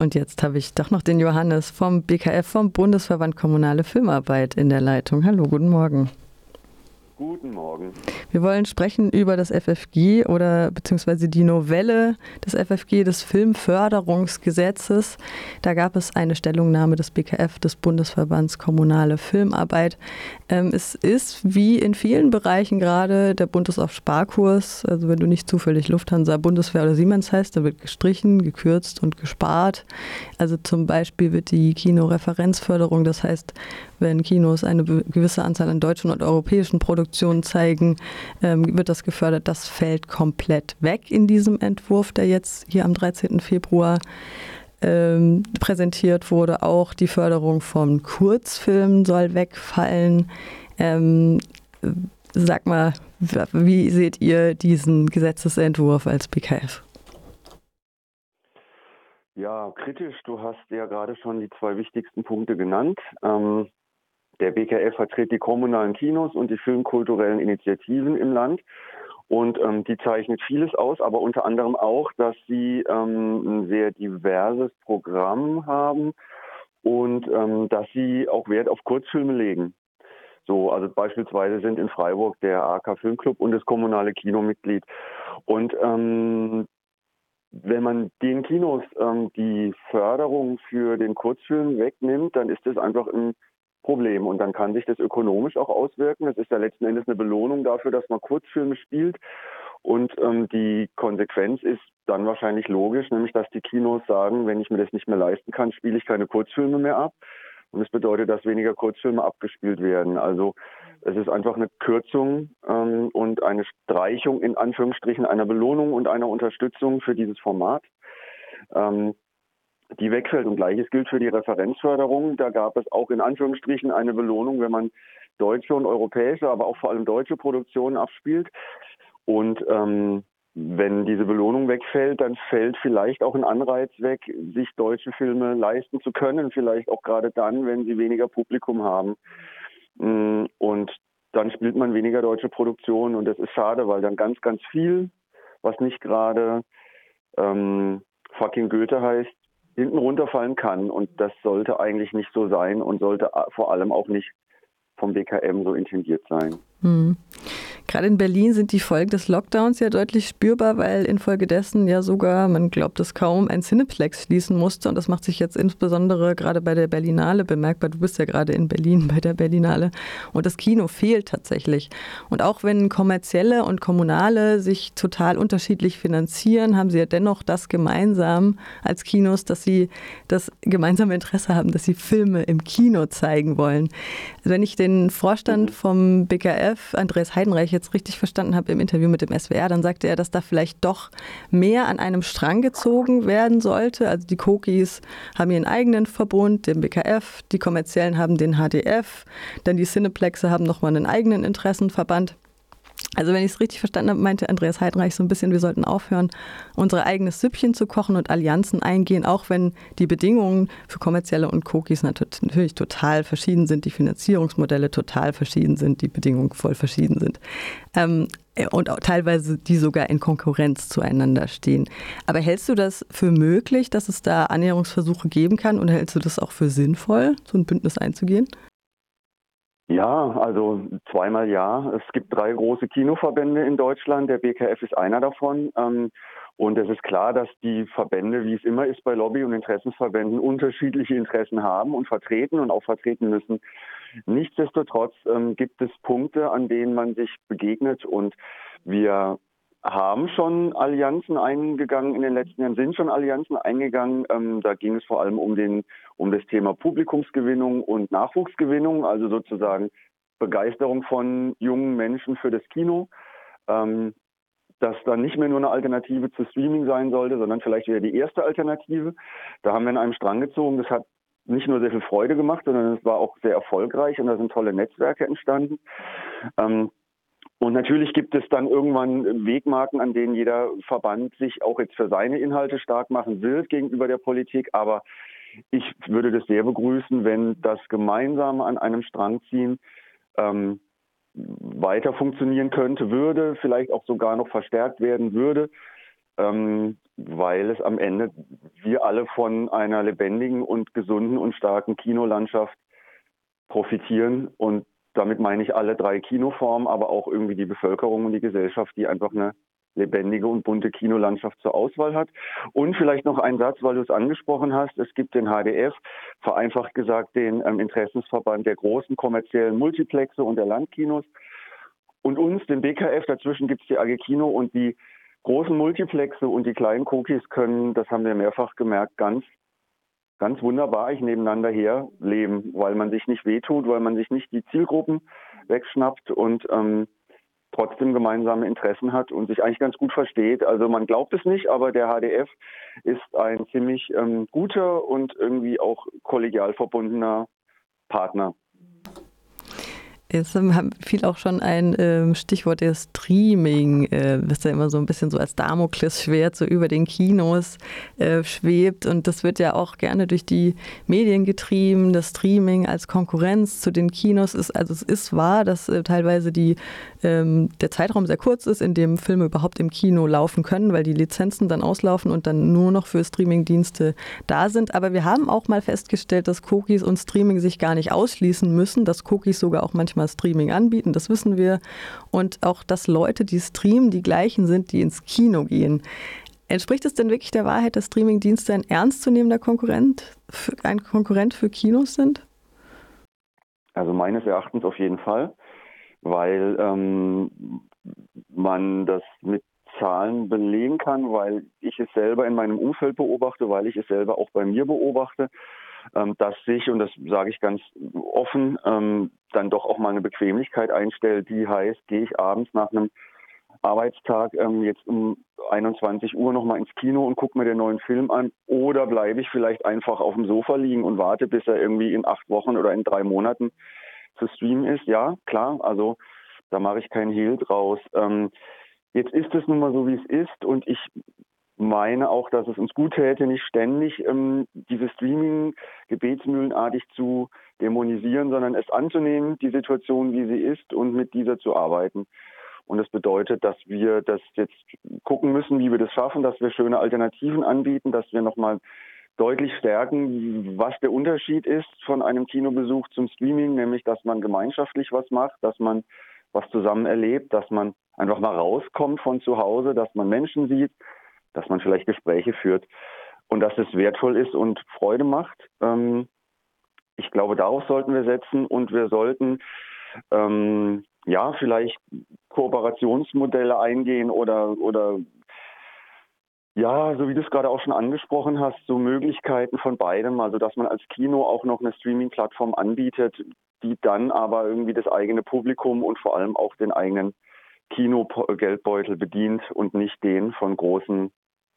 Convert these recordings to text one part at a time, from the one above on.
Und jetzt habe ich doch noch den Johannes vom BKF, vom Bundesverband Kommunale Filmarbeit in der Leitung. Hallo, guten Morgen. Guten Morgen. Wir wollen sprechen über das FFG oder beziehungsweise die Novelle des FFG, des Filmförderungsgesetzes. Da gab es eine Stellungnahme des BKF, des Bundesverbands Kommunale Filmarbeit. Ähm, es ist wie in vielen Bereichen gerade, der Bund ist auf Sparkurs. Also wenn du nicht zufällig Lufthansa, Bundeswehr oder Siemens heißt, da wird gestrichen, gekürzt und gespart. Also zum Beispiel wird die Kinoreferenzförderung, das heißt, wenn Kinos eine gewisse Anzahl an deutschen und europäischen Produktionen zeigen, ähm, wird das gefördert. Das fällt komplett weg in diesem Entwurf, der jetzt hier am 13. Februar ähm, präsentiert wurde. Auch die Förderung von Kurzfilmen soll wegfallen. Ähm, sag mal, wie seht ihr diesen Gesetzesentwurf als BKF? Ja, kritisch. Du hast ja gerade schon die zwei wichtigsten Punkte genannt. Ähm, der BKF vertritt die kommunalen Kinos und die filmkulturellen Initiativen im Land. Und ähm, die zeichnet vieles aus, aber unter anderem auch, dass sie ähm, ein sehr diverses Programm haben und ähm, dass sie auch Wert auf Kurzfilme legen. So, also beispielsweise sind in Freiburg der AK Filmclub und das kommunale Kino Mitglied. Und ähm, wenn man den Kinos ähm, die Förderung für den Kurzfilm wegnimmt, dann ist das einfach ein Problem. Und dann kann sich das ökonomisch auch auswirken. Es ist ja letzten Endes eine Belohnung dafür, dass man Kurzfilme spielt. Und ähm, die Konsequenz ist dann wahrscheinlich logisch, nämlich dass die Kinos sagen, wenn ich mir das nicht mehr leisten kann, spiele ich keine Kurzfilme mehr ab. Und das bedeutet, dass weniger Kurzfilme abgespielt werden. Also es ist einfach eine Kürzung ähm, und eine Streichung in Anführungsstrichen einer Belohnung und einer Unterstützung für dieses Format. Ähm, die wegfällt. Und gleiches gilt für die Referenzförderung. Da gab es auch in Anführungsstrichen eine Belohnung, wenn man deutsche und europäische, aber auch vor allem deutsche Produktionen abspielt. Und ähm, wenn diese Belohnung wegfällt, dann fällt vielleicht auch ein Anreiz weg, sich deutsche Filme leisten zu können, vielleicht auch gerade dann, wenn sie weniger Publikum haben. Mm, und dann spielt man weniger deutsche Produktionen und das ist schade, weil dann ganz, ganz viel, was nicht gerade ähm, fucking Goethe heißt, hinten runterfallen kann. Und das sollte eigentlich nicht so sein und sollte vor allem auch nicht vom BKM so intendiert sein. Hm. Gerade in Berlin sind die Folgen des Lockdowns ja deutlich spürbar, weil infolgedessen ja sogar, man glaubt es kaum, ein Cineplex schließen musste. Und das macht sich jetzt insbesondere gerade bei der Berlinale bemerkbar. Du bist ja gerade in Berlin bei der Berlinale. Und das Kino fehlt tatsächlich. Und auch wenn kommerzielle und kommunale sich total unterschiedlich finanzieren, haben sie ja dennoch das gemeinsam als Kinos, dass sie das gemeinsame Interesse haben, dass sie Filme im Kino zeigen wollen. Also wenn ich den Vorstand vom BKF, Andreas Heidenreich, jetzt richtig verstanden habe im Interview mit dem SWR, dann sagte er, dass da vielleicht doch mehr an einem Strang gezogen werden sollte. Also die Kokis haben ihren eigenen Verbund, den BKF, die kommerziellen haben den HDF, dann die Cineplexe haben nochmal einen eigenen Interessenverband. Also wenn ich es richtig verstanden habe, meinte Andreas Heidenreich so ein bisschen, wir sollten aufhören, unser eigenes Süppchen zu kochen und Allianzen eingehen, auch wenn die Bedingungen für kommerzielle und Cookies natürlich total verschieden sind, die Finanzierungsmodelle total verschieden sind, die Bedingungen voll verschieden sind. Ähm, und auch teilweise die sogar in Konkurrenz zueinander stehen. Aber hältst du das für möglich, dass es da Annäherungsversuche geben kann und hältst du das auch für sinnvoll, so ein Bündnis einzugehen? Ja, also zweimal ja. Es gibt drei große Kinoverbände in Deutschland. Der BKF ist einer davon. Ähm, und es ist klar, dass die Verbände, wie es immer ist bei Lobby- und Interessensverbänden, unterschiedliche Interessen haben und vertreten und auch vertreten müssen. Nichtsdestotrotz ähm, gibt es Punkte, an denen man sich begegnet und wir haben schon Allianzen eingegangen in den letzten Jahren, sind schon Allianzen eingegangen. Ähm, da ging es vor allem um, den, um das Thema Publikumsgewinnung und Nachwuchsgewinnung, also sozusagen Begeisterung von jungen Menschen für das Kino. Ähm, dass dann nicht mehr nur eine Alternative zu Streaming sein sollte, sondern vielleicht wieder die erste Alternative. Da haben wir in einem Strang gezogen. Das hat nicht nur sehr viel Freude gemacht, sondern es war auch sehr erfolgreich und da sind tolle Netzwerke entstanden. Ähm, und natürlich gibt es dann irgendwann Wegmarken, an denen jeder Verband sich auch jetzt für seine Inhalte stark machen wird gegenüber der Politik. Aber ich würde das sehr begrüßen, wenn das gemeinsam an einem Strang ziehen ähm, weiter funktionieren könnte, würde, vielleicht auch sogar noch verstärkt werden würde. ähm, weil es am Ende wir alle von einer lebendigen und gesunden und starken Kinolandschaft profitieren. Und damit meine ich alle drei Kinoformen, aber auch irgendwie die Bevölkerung und die Gesellschaft, die einfach eine lebendige und bunte Kinolandschaft zur Auswahl hat. Und vielleicht noch ein Satz, weil du es angesprochen hast. Es gibt den HDF, vereinfacht gesagt den ähm, Interessensverband der großen kommerziellen Multiplexe und der Landkinos. Und uns, den BKF, dazwischen gibt es die AG Kino und die großen Multiplexe und die kleinen Cookies können, das haben wir mehrfach gemerkt, ganz, ganz wunderbar ich nebeneinander herleben, weil man sich nicht wehtut, weil man sich nicht die Zielgruppen wegschnappt und ähm, trotzdem gemeinsame Interessen hat und sich eigentlich ganz gut versteht. Also man glaubt es nicht, aber der HDF ist ein ziemlich ähm, guter und irgendwie auch kollegial verbundener Partner. Jetzt fiel auch schon ein ähm, Stichwort der Streaming, äh, was ja immer so ein bisschen so als Damoklesschwert so über den Kinos äh, schwebt. Und das wird ja auch gerne durch die Medien getrieben. Das Streaming als Konkurrenz zu den Kinos ist, also es ist wahr, dass äh, teilweise die, ähm, der Zeitraum sehr kurz ist, in dem Filme überhaupt im Kino laufen können, weil die Lizenzen dann auslaufen und dann nur noch für Streamingdienste da sind. Aber wir haben auch mal festgestellt, dass Cookies und Streaming sich gar nicht ausschließen müssen, dass Cookies sogar auch manchmal manchmal Streaming anbieten, das wissen wir. Und auch, dass Leute, die streamen, die gleichen sind, die ins Kino gehen. Entspricht es denn wirklich der Wahrheit, dass Streamingdienste ein ernstzunehmender Konkurrent, ein Konkurrent für Kinos sind? Also meines Erachtens auf jeden Fall, weil ähm, man das mit Zahlen belegen kann, weil ich es selber in meinem Umfeld beobachte, weil ich es selber auch bei mir beobachte dass sich, und das sage ich ganz offen, ähm, dann doch auch mal eine Bequemlichkeit einstellt, die heißt, gehe ich abends nach einem Arbeitstag ähm, jetzt um 21 Uhr nochmal ins Kino und gucke mir den neuen Film an oder bleibe ich vielleicht einfach auf dem Sofa liegen und warte, bis er irgendwie in acht Wochen oder in drei Monaten zu streamen ist. Ja, klar, also da mache ich keinen Hehl draus. Ähm, jetzt ist es nun mal so, wie es ist und ich meine auch, dass es uns gut täte, nicht ständig ähm, diese Streaming gebetsmühlenartig zu dämonisieren, sondern es anzunehmen, die Situation, wie sie ist und mit dieser zu arbeiten. Und das bedeutet, dass wir das jetzt gucken müssen, wie wir das schaffen, dass wir schöne Alternativen anbieten, dass wir nochmal deutlich stärken, was der Unterschied ist von einem Kinobesuch zum Streaming, nämlich dass man gemeinschaftlich was macht, dass man was zusammen erlebt, dass man einfach mal rauskommt von zu Hause, dass man Menschen sieht, dass man vielleicht Gespräche führt und dass es wertvoll ist und Freude macht. Ähm, ich glaube, darauf sollten wir setzen und wir sollten ähm, ja vielleicht Kooperationsmodelle eingehen oder oder ja, so wie du es gerade auch schon angesprochen hast, so Möglichkeiten von beidem, also dass man als Kino auch noch eine Streaming-Plattform anbietet, die dann aber irgendwie das eigene Publikum und vor allem auch den eigenen Kino-Geldbeutel bedient und nicht den von großen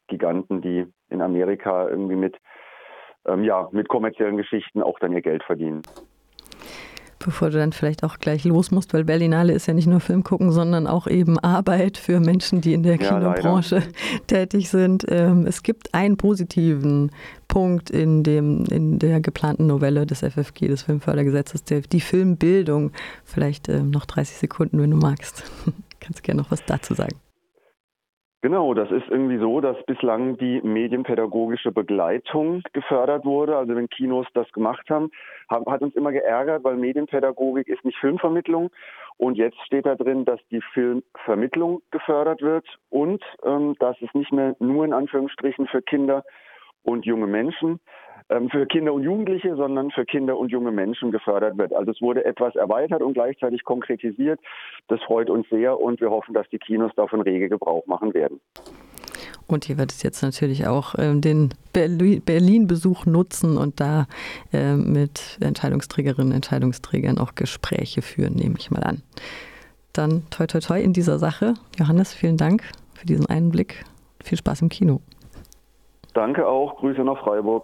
Giganten, die in Amerika irgendwie mit, ähm, ja, mit kommerziellen Geschichten auch dann ihr Geld verdienen. Bevor du dann vielleicht auch gleich los musst, weil Berlinale ist ja nicht nur Film gucken, sondern auch eben Arbeit für Menschen, die in der ja, Kinobranche leider. tätig sind. Ähm, es gibt einen positiven Punkt in, dem, in der geplanten Novelle des FFG, des Filmfördergesetzes, die Filmbildung. Vielleicht ähm, noch 30 Sekunden, wenn du magst. Kannst gerne noch was dazu sagen. Genau, das ist irgendwie so, dass bislang die medienpädagogische Begleitung gefördert wurde. Also wenn Kinos das gemacht haben, hat uns immer geärgert, weil Medienpädagogik ist nicht Filmvermittlung. Und jetzt steht da drin, dass die Filmvermittlung gefördert wird und ähm, dass es nicht mehr nur in Anführungsstrichen für Kinder und junge Menschen für Kinder und Jugendliche, sondern für Kinder und junge Menschen gefördert wird. Also es wurde etwas erweitert und gleichzeitig konkretisiert. Das freut uns sehr und wir hoffen, dass die Kinos davon rege Gebrauch machen werden. Und hier wird es jetzt natürlich auch ähm, den Berlin-Besuch nutzen und da äh, mit Entscheidungsträgerinnen und Entscheidungsträgern auch Gespräche führen, nehme ich mal an. Dann toi toi toi in dieser Sache. Johannes, vielen Dank für diesen Einblick. Viel Spaß im Kino. Danke auch. Grüße nach Freiburg.